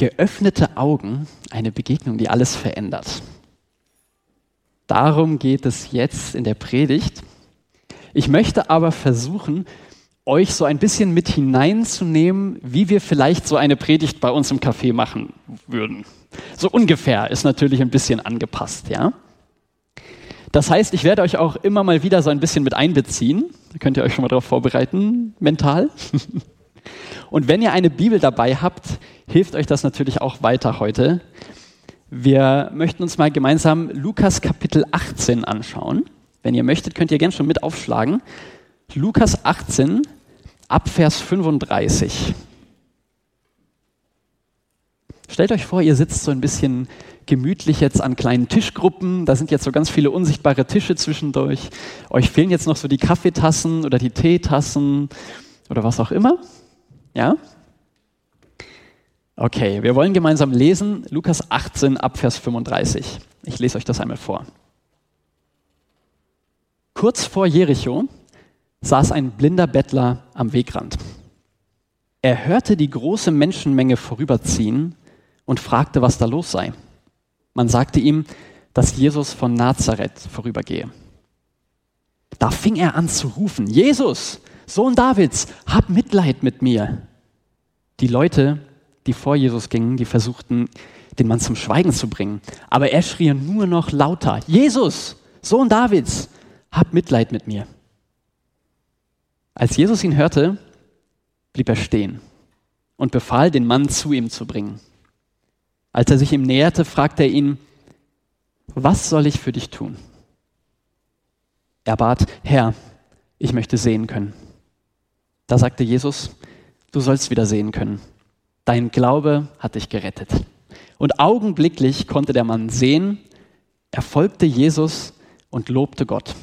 Geöffnete Augen, eine Begegnung, die alles verändert. Darum geht es jetzt in der Predigt. Ich möchte aber versuchen, euch so ein bisschen mit hineinzunehmen, wie wir vielleicht so eine Predigt bei uns im Café machen würden. So ungefähr ist natürlich ein bisschen angepasst, ja. Das heißt, ich werde euch auch immer mal wieder so ein bisschen mit einbeziehen. Da könnt ihr euch schon mal darauf vorbereiten, mental. Und wenn ihr eine Bibel dabei habt, hilft euch das natürlich auch weiter heute. Wir möchten uns mal gemeinsam Lukas Kapitel 18 anschauen. Wenn ihr möchtet, könnt ihr gerne schon mit aufschlagen. Lukas 18 ab Vers 35. Stellt euch vor, ihr sitzt so ein bisschen gemütlich jetzt an kleinen Tischgruppen. Da sind jetzt so ganz viele unsichtbare Tische zwischendurch. Euch fehlen jetzt noch so die Kaffeetassen oder die Teetassen oder was auch immer. Ja? Okay, wir wollen gemeinsam lesen Lukas 18 ab Vers 35. Ich lese euch das einmal vor. Kurz vor Jericho saß ein blinder Bettler am Wegrand. Er hörte die große Menschenmenge vorüberziehen und fragte, was da los sei. Man sagte ihm, dass Jesus von Nazareth vorübergehe. Da fing er an zu rufen, Jesus, Sohn Davids, hab Mitleid mit mir. Die Leute, die vor Jesus gingen, die versuchten, den Mann zum Schweigen zu bringen. Aber er schrie nur noch lauter, Jesus, Sohn Davids, hab Mitleid mit mir. Als Jesus ihn hörte, blieb er stehen und befahl, den Mann zu ihm zu bringen. Als er sich ihm näherte, fragte er ihn, was soll ich für dich tun? Er bat, Herr, ich möchte sehen können. Da sagte Jesus, du sollst wieder sehen können. Dein Glaube hat dich gerettet. Und augenblicklich konnte der Mann sehen, er folgte Jesus und lobte Gott.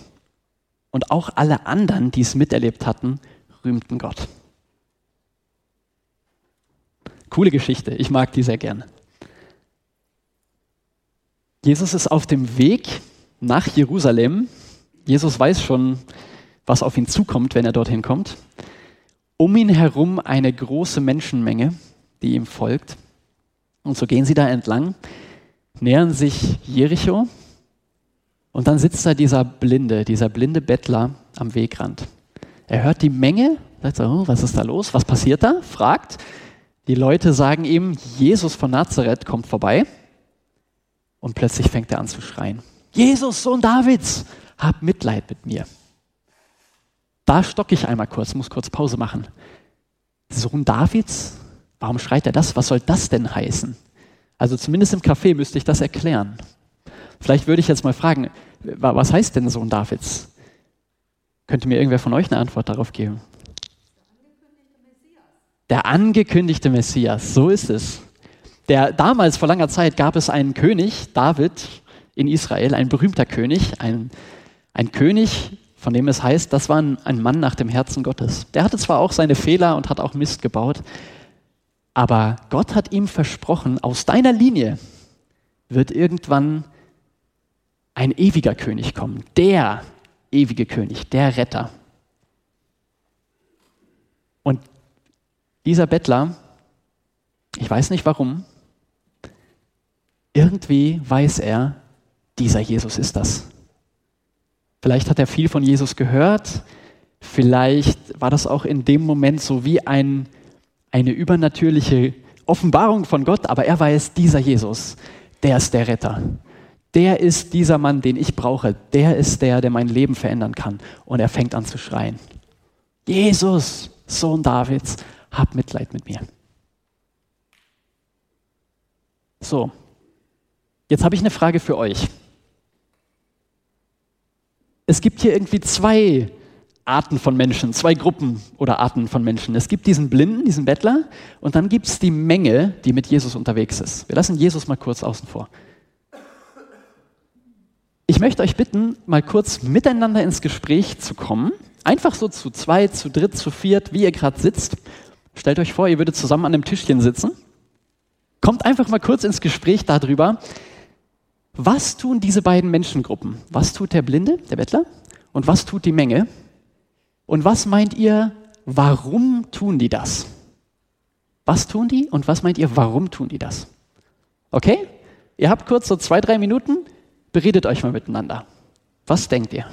Und auch alle anderen, die es miterlebt hatten, rühmten Gott. Coole Geschichte, ich mag die sehr gerne. Jesus ist auf dem Weg nach Jerusalem. Jesus weiß schon, was auf ihn zukommt, wenn er dorthin kommt. Um ihn herum eine große Menschenmenge, die ihm folgt. Und so gehen sie da entlang, nähern sich Jericho. Und dann sitzt da dieser Blinde, dieser blinde Bettler am Wegrand. Er hört die Menge, sagt so, oh, was ist da los? Was passiert da? Fragt. Die Leute sagen ihm, Jesus von Nazareth kommt vorbei. Und plötzlich fängt er an zu schreien. Jesus, Sohn Davids, hab Mitleid mit mir. Da stocke ich einmal kurz, muss kurz Pause machen. Sohn Davids? Warum schreit er das? Was soll das denn heißen? Also zumindest im Café müsste ich das erklären. Vielleicht würde ich jetzt mal fragen, was heißt denn Sohn Davids? Könnte mir irgendwer von euch eine Antwort darauf geben? Der angekündigte Messias, so ist es. Der, damals, vor langer Zeit, gab es einen König, David, in Israel, ein berühmter König, ein, ein König, von dem es heißt, das war ein, Mann nach dem Herzen Gottes. Der hatte zwar auch seine Fehler und hat auch Mist gebaut, aber Gott hat ihm versprochen, aus deiner Linie wird irgendwann ein ewiger König kommen, der ewige König, der Retter. Und dieser Bettler, ich weiß nicht warum, irgendwie weiß er, dieser Jesus ist das. Vielleicht hat er viel von Jesus gehört, vielleicht war das auch in dem Moment so wie ein, eine übernatürliche Offenbarung von Gott, aber er weiß, dieser Jesus, der ist der Retter. Der ist dieser Mann, den ich brauche. Der ist der, der mein Leben verändern kann. Und er fängt an zu schreien. Jesus, Sohn Davids, hab Mitleid mit mir. So, Jetzt habe ich eine Frage für euch. Es gibt hier irgendwie zwei Arten von Menschen, zwei Gruppen oder Arten von Menschen. Es gibt diesen Blinden, diesen Bettler, und dann gibt es die Menge, die mit Jesus unterwegs ist. Wir lassen Jesus mal kurz außen vor. Ich möchte euch bitten, mal kurz miteinander ins Gespräch zu kommen. Einfach so zu zweit, zu dritt, zu viert, wie ihr gerade sitzt. Stellt euch vor, ihr würdet zusammen an einem Tischchen sitzen. Kommt einfach mal kurz ins Gespräch darüber, was tun diese beiden Menschengruppen? Was tut der Blinde, der Bettler? Und was tut die Menge? Und was meint ihr, warum tun die das? Was tun die und was meint ihr, warum tun die das? Okay? Ihr habt kurz so zwei, drei Minuten, beredet euch mal miteinander. Was denkt ihr?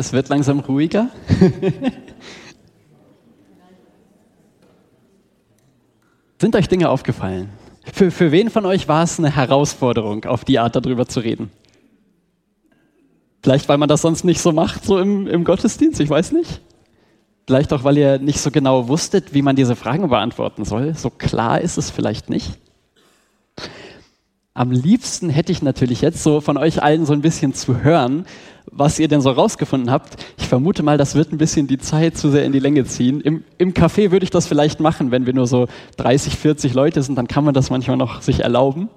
Es wird langsam ruhiger. Sind euch Dinge aufgefallen? Für, für wen von euch war es eine Herausforderung, auf die Art darüber zu reden? Vielleicht, weil man das sonst nicht so macht, so im, im Gottesdienst, ich weiß nicht. Vielleicht auch, weil ihr nicht so genau wusstet, wie man diese Fragen beantworten soll. So klar ist es vielleicht nicht. Am liebsten hätte ich natürlich jetzt so von euch allen so ein bisschen zu hören, was ihr denn so rausgefunden habt. Ich vermute mal, das wird ein bisschen die Zeit zu sehr in die Länge ziehen. Im, im Café würde ich das vielleicht machen, wenn wir nur so 30, 40 Leute sind, dann kann man das manchmal noch sich erlauben.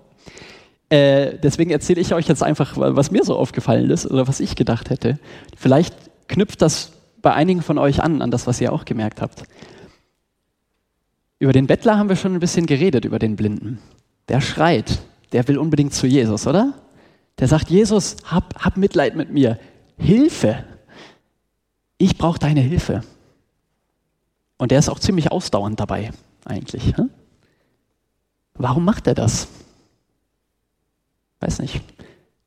Äh, deswegen erzähle ich euch jetzt einfach, was mir so aufgefallen ist oder was ich gedacht hätte. Vielleicht knüpft das bei einigen von euch an, an das, was ihr auch gemerkt habt. Über den Bettler haben wir schon ein bisschen geredet, über den Blinden. Der schreit, der will unbedingt zu Jesus, oder? der sagt, Jesus, hab, hab Mitleid mit mir. Hilfe. Ich brauche deine Hilfe. Und der ist auch ziemlich ausdauernd dabei, eigentlich. Warum macht er das? Weiß nicht.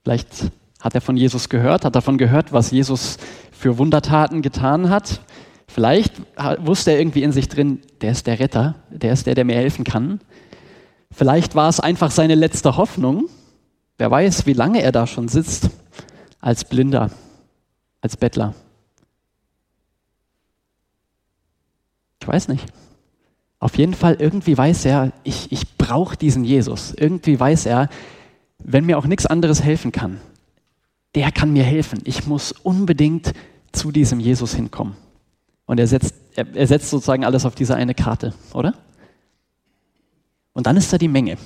Vielleicht hat er von Jesus gehört, hat davon gehört, was Jesus für Wundertaten getan hat. Vielleicht wusste er irgendwie in sich drin, der ist der Retter, der ist der, der mir helfen kann. Vielleicht war es einfach seine letzte Hoffnung, Wer weiß, wie lange er da schon sitzt als Blinder, als Bettler. Ich weiß nicht. Auf jeden Fall, irgendwie weiß er, ich, ich brauche diesen Jesus. Irgendwie weiß er, wenn mir auch nichts anderes helfen kann, der kann mir helfen. Ich muss unbedingt zu diesem Jesus hinkommen. Und er setzt, er, er setzt sozusagen alles auf diese eine Karte, oder? Und dann ist da die Menge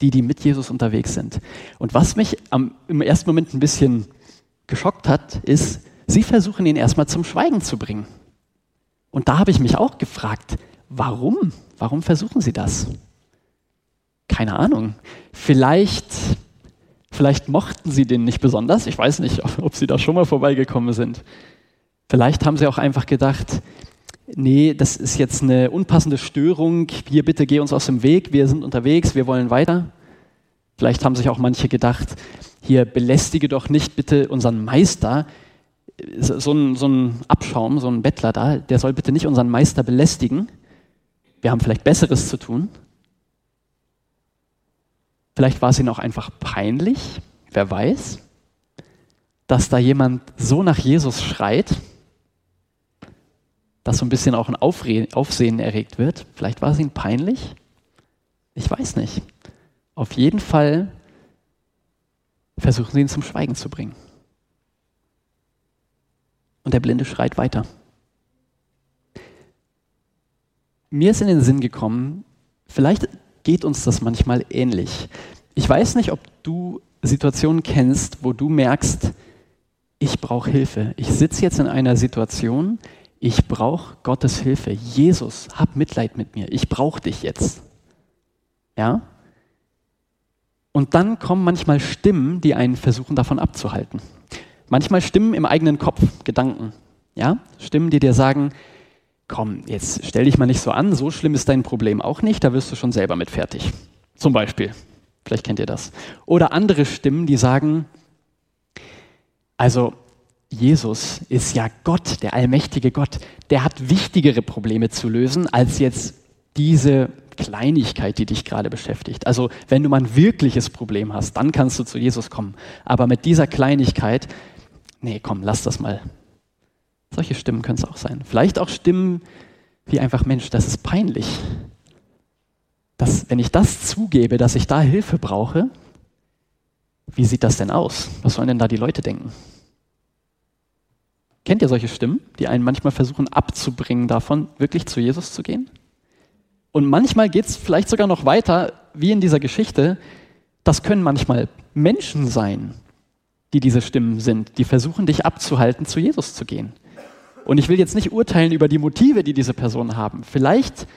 die, die mit Jesus unterwegs sind. Und was mich am, im ersten Moment ein bisschen geschockt hat, ist, sie versuchen ihn erstmal zum Schweigen zu bringen. Und da habe ich mich auch gefragt, warum? Warum versuchen sie das? Keine Ahnung. Vielleicht, vielleicht mochten sie den nicht besonders. Ich weiß nicht, ob sie da schon mal vorbeigekommen sind. Vielleicht haben sie auch einfach gedacht, nee, das ist jetzt eine unpassende Störung, hier bitte geh uns aus dem Weg, wir sind unterwegs, wir wollen weiter. Vielleicht haben sich auch manche gedacht, hier belästige doch nicht bitte unseren Meister, so ein, so ein Abschaum, so ein Bettler da, der soll bitte nicht unseren Meister belästigen. Wir haben vielleicht Besseres zu tun. Vielleicht war es ihnen auch einfach peinlich, wer weiß, dass da jemand so nach Jesus schreit, dass so ein bisschen auch ein Aufre Aufsehen erregt wird. Vielleicht war es ihnen peinlich. Ich weiß nicht. Auf jeden Fall versuchen sie ihn zum Schweigen zu bringen. Und der Blinde schreit weiter. Mir ist in den Sinn gekommen, vielleicht geht uns das manchmal ähnlich. Ich weiß nicht, ob du Situationen kennst, wo du merkst, ich brauche Hilfe. Ich sitze jetzt in einer Situation, ich brauche Gottes Hilfe. Jesus, hab Mitleid mit mir. Ich brauche dich jetzt. Ja? Und dann kommen manchmal Stimmen, die einen versuchen davon abzuhalten. Manchmal Stimmen im eigenen Kopf, Gedanken. Ja? Stimmen, die dir sagen, komm, jetzt stell dich mal nicht so an, so schlimm ist dein Problem auch nicht, da wirst du schon selber mit fertig. Zum Beispiel. Vielleicht kennt ihr das. Oder andere Stimmen, die sagen, also Jesus ist ja Gott, der allmächtige Gott, der hat wichtigere Probleme zu lösen als jetzt diese Kleinigkeit, die dich gerade beschäftigt. Also wenn du mal ein wirkliches Problem hast, dann kannst du zu Jesus kommen. Aber mit dieser Kleinigkeit, nee, komm, lass das mal. Solche Stimmen können es auch sein. Vielleicht auch Stimmen wie einfach, Mensch, das ist peinlich. Das, wenn ich das zugebe, dass ich da Hilfe brauche, wie sieht das denn aus? Was sollen denn da die Leute denken? Kennt ihr solche Stimmen, die einen manchmal versuchen abzubringen davon, wirklich zu Jesus zu gehen? Und manchmal geht es vielleicht sogar noch weiter, wie in dieser Geschichte. Das können manchmal Menschen sein, die diese Stimmen sind, die versuchen, dich abzuhalten, zu Jesus zu gehen. Und ich will jetzt nicht urteilen über die Motive, die diese Personen haben. Vielleicht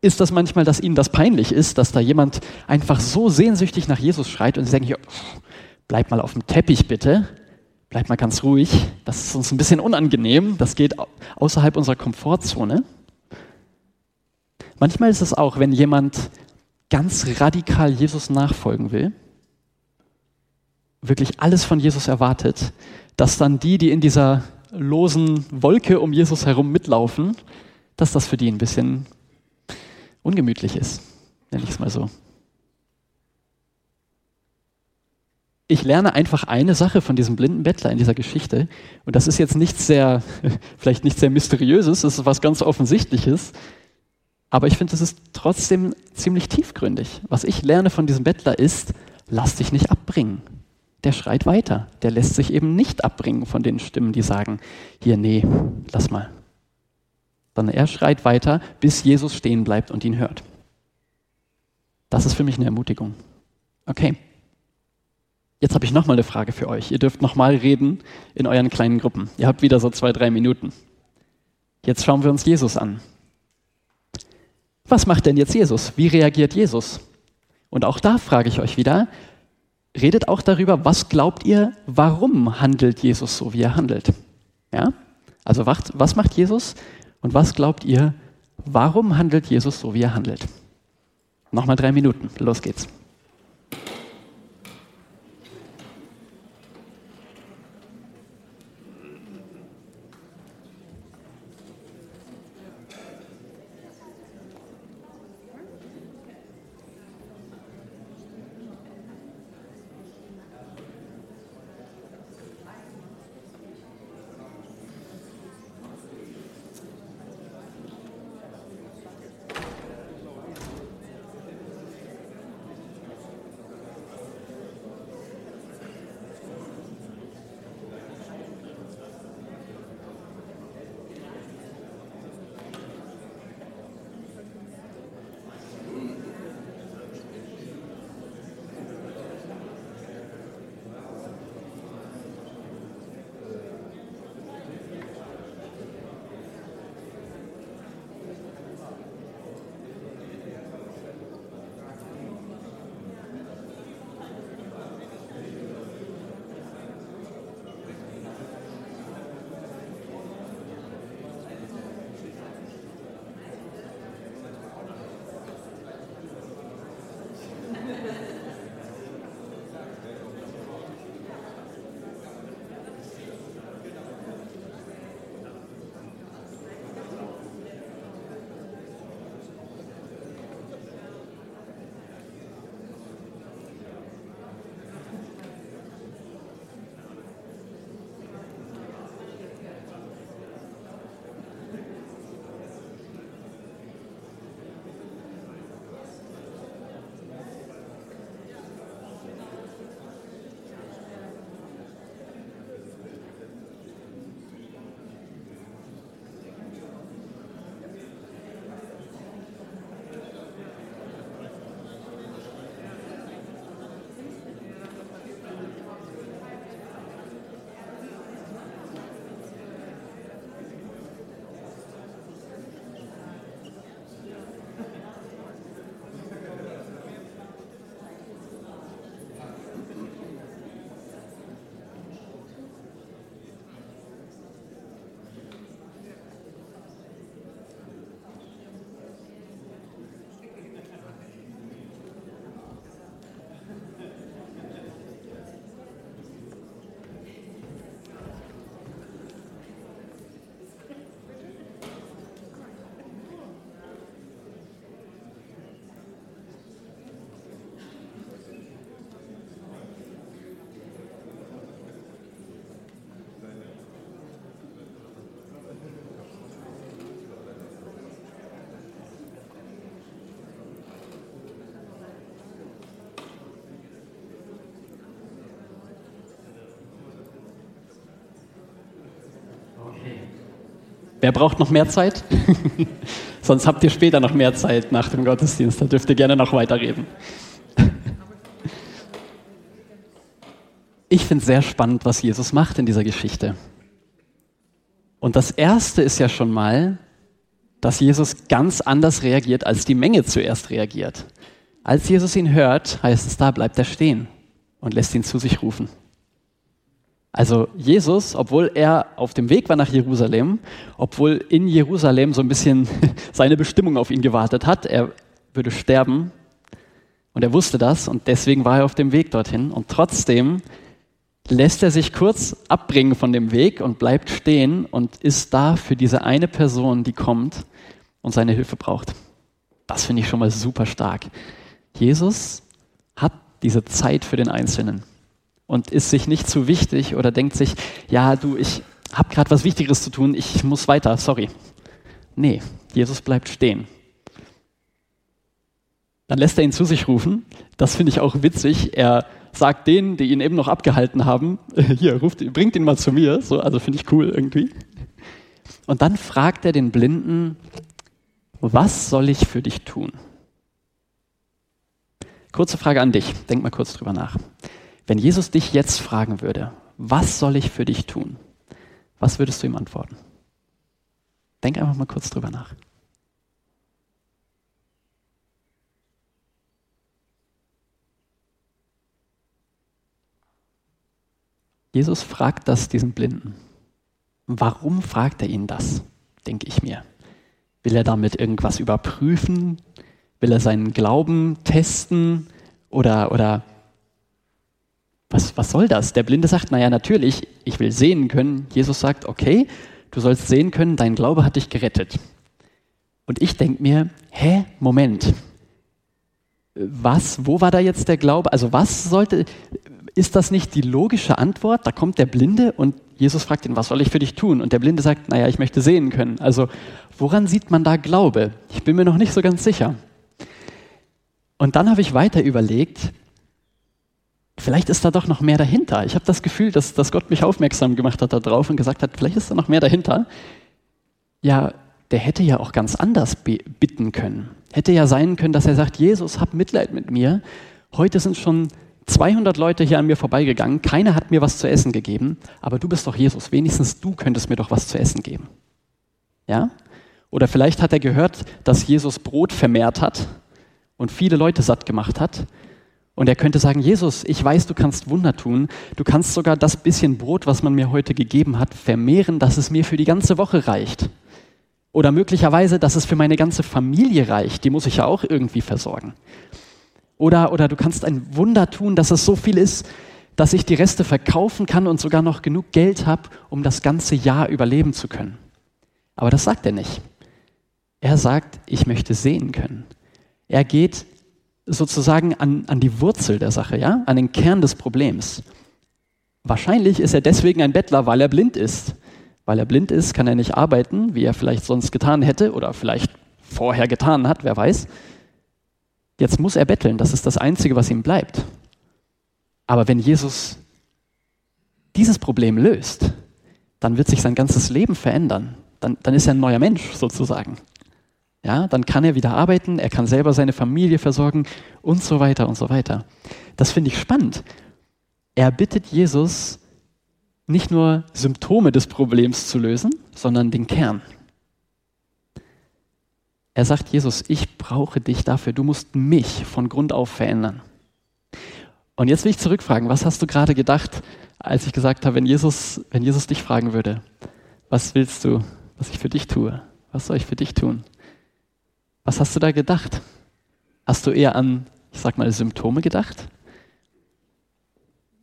ist das manchmal, dass ihnen das peinlich ist, dass da jemand einfach so sehnsüchtig nach Jesus schreit und sie denken, bleib mal auf dem Teppich bitte, bleib mal ganz ruhig, das ist uns ein bisschen unangenehm, das geht außerhalb unserer Komfortzone. Manchmal ist es auch, wenn jemand ganz radikal Jesus nachfolgen will, wirklich alles von Jesus erwartet, dass dann die, die in dieser losen Wolke um Jesus herum mitlaufen, dass das für die ein bisschen ungemütlich ist, nenne ich es mal so. Ich lerne einfach eine Sache von diesem blinden Bettler in dieser Geschichte. Und das ist jetzt nichts sehr, vielleicht nicht sehr mysteriöses, das ist was ganz Offensichtliches. Aber ich finde, es ist trotzdem ziemlich tiefgründig. Was ich lerne von diesem Bettler ist, lass dich nicht abbringen. Der schreit weiter. Der lässt sich eben nicht abbringen von den Stimmen, die sagen, hier, nee, lass mal. Sondern er schreit weiter, bis Jesus stehen bleibt und ihn hört. Das ist für mich eine Ermutigung. Okay. Jetzt habe ich nochmal eine Frage für euch. Ihr dürft nochmal reden in euren kleinen Gruppen. Ihr habt wieder so zwei, drei Minuten. Jetzt schauen wir uns Jesus an. Was macht denn jetzt Jesus? Wie reagiert Jesus? Und auch da frage ich euch wieder, redet auch darüber, was glaubt ihr, warum handelt Jesus so, wie er handelt? Ja? Also was macht Jesus und was glaubt ihr, warum handelt Jesus so, wie er handelt? Nochmal drei Minuten, los geht's. Wer braucht noch mehr Zeit? Sonst habt ihr später noch mehr Zeit nach dem Gottesdienst. Da dürft ihr gerne noch weiterreden. Ich finde es sehr spannend, was Jesus macht in dieser Geschichte. Und das Erste ist ja schon mal, dass Jesus ganz anders reagiert, als die Menge zuerst reagiert. Als Jesus ihn hört, heißt es, da bleibt er stehen und lässt ihn zu sich rufen. Also Jesus, obwohl er auf dem Weg war nach Jerusalem, obwohl in Jerusalem so ein bisschen seine Bestimmung auf ihn gewartet hat, er würde sterben und er wusste das und deswegen war er auf dem Weg dorthin und trotzdem lässt er sich kurz abbringen von dem Weg und bleibt stehen und ist da für diese eine Person, die kommt und seine Hilfe braucht. Das finde ich schon mal super stark. Jesus hat diese Zeit für den Einzelnen und ist sich nicht zu wichtig oder denkt sich, ja, du, ich habe gerade was Wichtigeres zu tun, ich muss weiter, sorry. Nee, Jesus bleibt stehen. Dann lässt er ihn zu sich rufen. Das finde ich auch witzig. Er sagt denen, die ihn eben noch abgehalten haben, hier, ruft, bringt ihn mal zu mir. So, also finde ich cool irgendwie. Und dann fragt er den Blinden, was soll ich für dich tun? Kurze Frage an dich. Denk mal kurz drüber nach. Wenn Jesus dich jetzt fragen würde, was soll ich für dich tun? Was würdest du ihm antworten? Denk einfach mal kurz drüber nach. Jesus fragt das diesen Blinden. Warum fragt er ihn das, denke ich mir. Will er damit irgendwas überprüfen? Will er seinen Glauben testen? Oder, oder was, was soll das? Der Blinde sagt, naja, natürlich, ich will sehen können. Jesus sagt, okay, du sollst sehen können, dein Glaube hat dich gerettet. Und ich denke mir, hä, Moment, was, wo war da jetzt der Glaube? Also was sollte, ist das nicht die logische Antwort? Da kommt der Blinde und Jesus fragt ihn, was soll ich für dich tun? Und der Blinde sagt, naja, ich möchte sehen können. Also woran sieht man da Glaube? Ich bin mir noch nicht so ganz sicher. Und dann habe ich weiter überlegt, vielleicht ist da doch noch mehr dahinter. Ich habe das Gefühl, dass, dass Gott mich aufmerksam gemacht hat darauf und gesagt hat, vielleicht ist da noch mehr dahinter. Ja, der hätte ja auch ganz anders bitten können. Hätte ja sein können, dass er sagt, Jesus, hab Mitleid mit mir. Heute sind schon 200 Leute hier an mir vorbeigegangen, keiner hat mir was zu essen gegeben, aber du bist doch Jesus, wenigstens du könntest mir doch was zu essen geben. Ja? Oder vielleicht hat er gehört, dass Jesus Brot vermehrt hat und viele Leute satt gemacht hat und er könnte sagen, Jesus, ich weiß, du kannst Wunder tun. Du kannst sogar das bisschen Brot, was man mir heute gegeben hat, vermehren, dass es mir für die ganze Woche reicht. Oder möglicherweise, dass es für meine ganze Familie reicht. Die muss ich ja auch irgendwie versorgen. Oder, oder du kannst ein Wunder tun, dass es so viel ist, dass ich die Reste verkaufen kann und sogar noch genug Geld habe, um das ganze Jahr überleben zu können. Aber das sagt er nicht. Er sagt, ich möchte sehen können. Er geht sozusagen an, an die Wurzel der Sache, ja, an den Kern des Problems. Wahrscheinlich ist er deswegen ein Bettler, weil er blind ist. Weil er blind ist, kann er nicht arbeiten, wie er vielleicht sonst getan hätte oder vielleicht vorher getan hat, wer weiß. Jetzt muss er betteln, das ist das Einzige, was ihm bleibt. Aber wenn Jesus dieses Problem löst, dann wird sich sein ganzes Leben verändern. Dann, dann ist er ein neuer Mensch sozusagen. Ja, dann kann er wieder arbeiten, er kann selber seine Familie versorgen und so weiter und so weiter. Das finde ich spannend. Er bittet Jesus, nicht nur Symptome des Problems zu lösen, sondern den Kern. Er sagt, Jesus, ich brauche dich dafür, du musst mich von Grund auf verändern. Und jetzt will ich zurückfragen, was hast du gerade gedacht, als ich gesagt habe, wenn Jesus, wenn Jesus dich fragen würde, was willst du, was ich für dich tue? Was soll ich für dich tun? Was hast du da gedacht? Hast du eher an, ich sag mal, Symptome gedacht?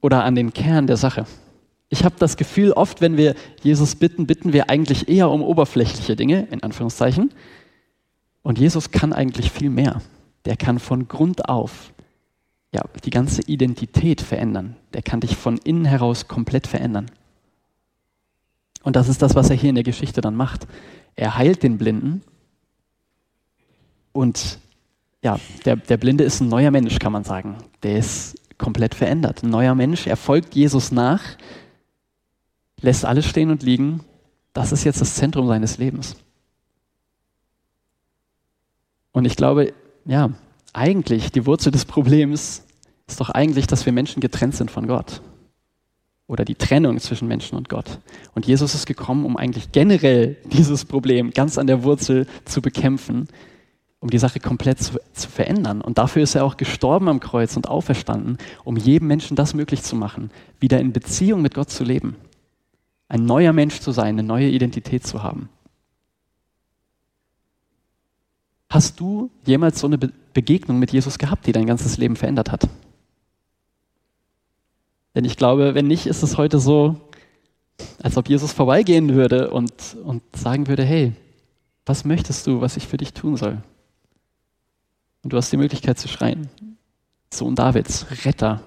Oder an den Kern der Sache? Ich habe das Gefühl, oft, wenn wir Jesus bitten, bitten wir eigentlich eher um oberflächliche Dinge, in Anführungszeichen. Und Jesus kann eigentlich viel mehr. Der kann von Grund auf ja, die ganze Identität verändern. Der kann dich von innen heraus komplett verändern. Und das ist das, was er hier in der Geschichte dann macht. Er heilt den Blinden und ja, der, der Blinde ist ein neuer Mensch, kann man sagen. Der ist komplett verändert. Ein neuer Mensch, er folgt Jesus nach, lässt alles stehen und liegen Das ist jetzt das Zentrum seines Lebens. Und ich glaube, ja, eigentlich die Wurzel des Problems ist doch eigentlich, dass wir Menschen getrennt sind von Gott. Oder die Trennung zwischen Menschen und Gott. Und Jesus ist gekommen, um eigentlich generell dieses Problem ganz an der Wurzel zu bekämpfen, um die Sache komplett zu, zu verändern. Und dafür ist er auch gestorben am Kreuz und auferstanden, um jedem Menschen das möglich zu machen, wieder in Beziehung mit Gott zu leben. Ein neuer Mensch zu sein, eine neue Identität zu haben. Hast du jemals so eine Begegnung mit Jesus gehabt, die dein ganzes Leben verändert hat? Denn ich glaube, wenn nicht, ist es heute so, als ob Jesus vorbeigehen würde und, und sagen würde, hey, was möchtest du, was ich für dich tun soll? Und du hast die Möglichkeit zu schreien, Sohn Davids, Retter,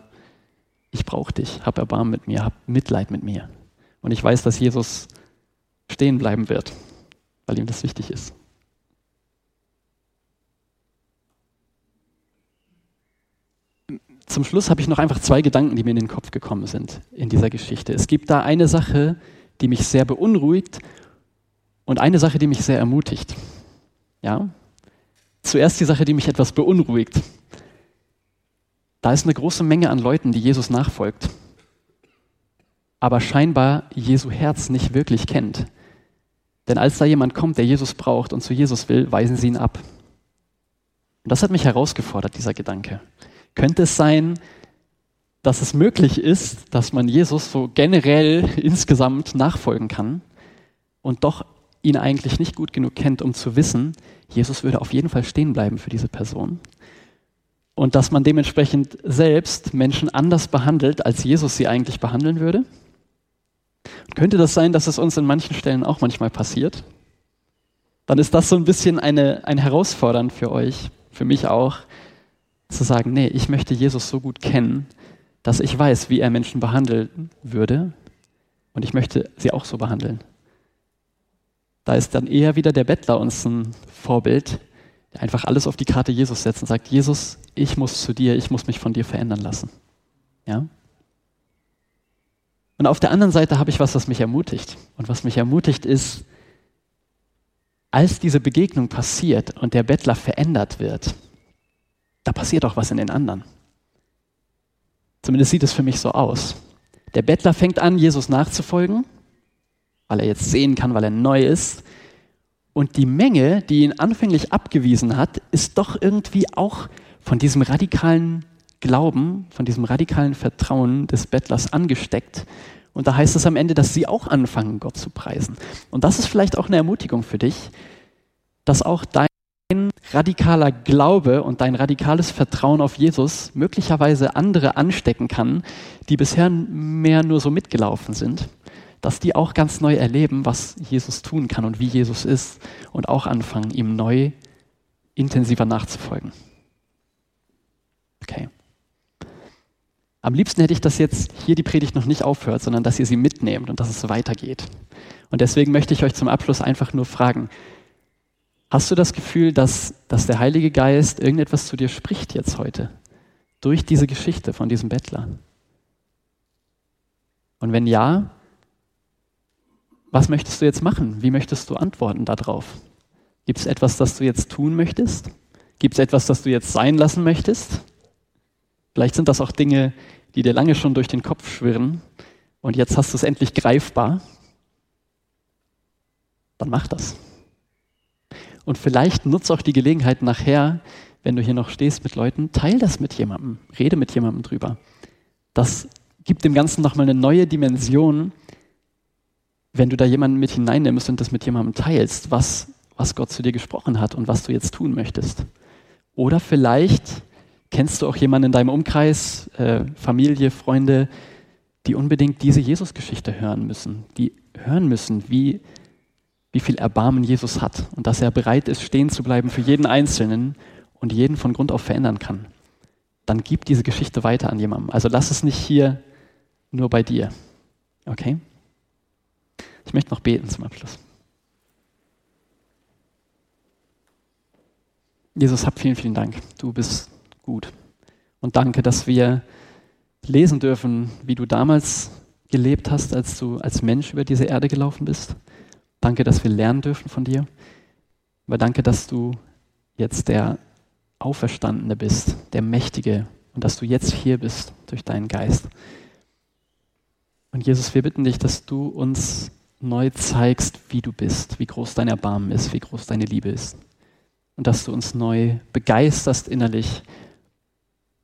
ich brauche dich, hab Erbarmen mit mir, hab Mitleid mit mir. Und ich weiß, dass Jesus stehen bleiben wird, weil ihm das wichtig ist. zum Schluss habe ich noch einfach zwei Gedanken, die mir in den Kopf gekommen sind in dieser Geschichte. Es gibt da eine Sache, die mich sehr beunruhigt und eine Sache, die mich sehr ermutigt. Ja? Zuerst die Sache, die mich etwas beunruhigt. Da ist eine große Menge an Leuten, die Jesus nachfolgt, aber scheinbar Jesu Herz nicht wirklich kennt. Denn als da jemand kommt, der Jesus braucht und zu Jesus will, weisen sie ihn ab. Und das hat mich herausgefordert, dieser Gedanke. Könnte es sein, dass es möglich ist, dass man Jesus so generell insgesamt nachfolgen kann und doch ihn eigentlich nicht gut genug kennt, um zu wissen, Jesus würde auf jeden Fall stehen bleiben für diese Person. Und dass man dementsprechend selbst Menschen anders behandelt, als Jesus sie eigentlich behandeln würde? Könnte das sein, dass es uns in manchen Stellen auch manchmal passiert? Dann ist das so ein bisschen eine, ein Herausfordern für euch, für mich auch, zu sagen, nee, ich möchte Jesus so gut kennen, dass ich weiß, wie er Menschen behandeln würde und ich möchte sie auch so behandeln. Da ist dann eher wieder der Bettler uns ein Vorbild, der einfach alles auf die Karte Jesus setzt und sagt, Jesus, ich muss zu dir, ich muss mich von dir verändern lassen. Ja? Und auf der anderen Seite habe ich was, was mich ermutigt. Und was mich ermutigt ist, als diese Begegnung passiert und der Bettler verändert wird, da passiert auch was in den anderen. Zumindest sieht es für mich so aus. Der Bettler fängt an, Jesus nachzufolgen, weil er jetzt sehen kann, weil er neu ist. Und die Menge, die ihn anfänglich abgewiesen hat, ist doch irgendwie auch von diesem radikalen Glauben, von diesem radikalen Vertrauen des Bettlers angesteckt. Und da heißt es am Ende, dass sie auch anfangen, Gott zu preisen. Und das ist vielleicht auch eine Ermutigung für dich, dass auch dein radikaler Glaube und dein radikales Vertrauen auf Jesus möglicherweise andere anstecken kann, die bisher mehr nur so mitgelaufen sind, dass die auch ganz neu erleben, was Jesus tun kann und wie Jesus ist und auch anfangen, ihm neu intensiver nachzufolgen. Okay. Am liebsten hätte ich, dass jetzt hier die Predigt noch nicht aufhört, sondern dass ihr sie mitnehmt und dass es weitergeht. Und deswegen möchte ich euch zum Abschluss einfach nur fragen, Hast du das Gefühl, dass, dass der Heilige Geist irgendetwas zu dir spricht jetzt heute? Durch diese Geschichte von diesem Bettler? Und wenn ja, was möchtest du jetzt machen? Wie möchtest du antworten darauf? Gibt es etwas, das du jetzt tun möchtest? Gibt es etwas, das du jetzt sein lassen möchtest? Vielleicht sind das auch Dinge, die dir lange schon durch den Kopf schwirren und jetzt hast du es endlich greifbar. Dann mach das. Und vielleicht nutze auch die Gelegenheit nachher, wenn du hier noch stehst mit Leuten, teil das mit jemandem, rede mit jemandem drüber. Das gibt dem Ganzen nochmal eine neue Dimension, wenn du da jemanden mit hineinnimmst und das mit jemandem teilst, was, was Gott zu dir gesprochen hat und was du jetzt tun möchtest. Oder vielleicht kennst du auch jemanden in deinem Umkreis, äh, Familie, Freunde, die unbedingt diese Jesus-Geschichte hören müssen, die hören müssen, wie wie viel Erbarmen Jesus hat und dass er bereit ist, stehen zu bleiben für jeden Einzelnen und jeden von Grund auf verändern kann, dann gib diese Geschichte weiter an jemandem. Also lass es nicht hier nur bei dir. Okay? Ich möchte noch beten zum Abschluss. Jesus, hab vielen, vielen Dank. Du bist gut. Und danke, dass wir lesen dürfen, wie du damals gelebt hast, als du als Mensch über diese Erde gelaufen bist Danke, dass wir lernen dürfen von dir. Aber danke, dass du jetzt der Auferstandene bist, der Mächtige und dass du jetzt hier bist durch deinen Geist. Und Jesus, wir bitten dich, dass du uns neu zeigst, wie du bist, wie groß dein Erbarmen ist, wie groß deine Liebe ist. Und dass du uns neu begeisterst innerlich,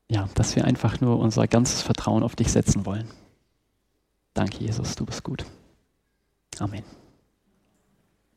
ja, dass wir einfach nur unser ganzes Vertrauen auf dich setzen wollen. Danke, Jesus, du bist gut. Amen.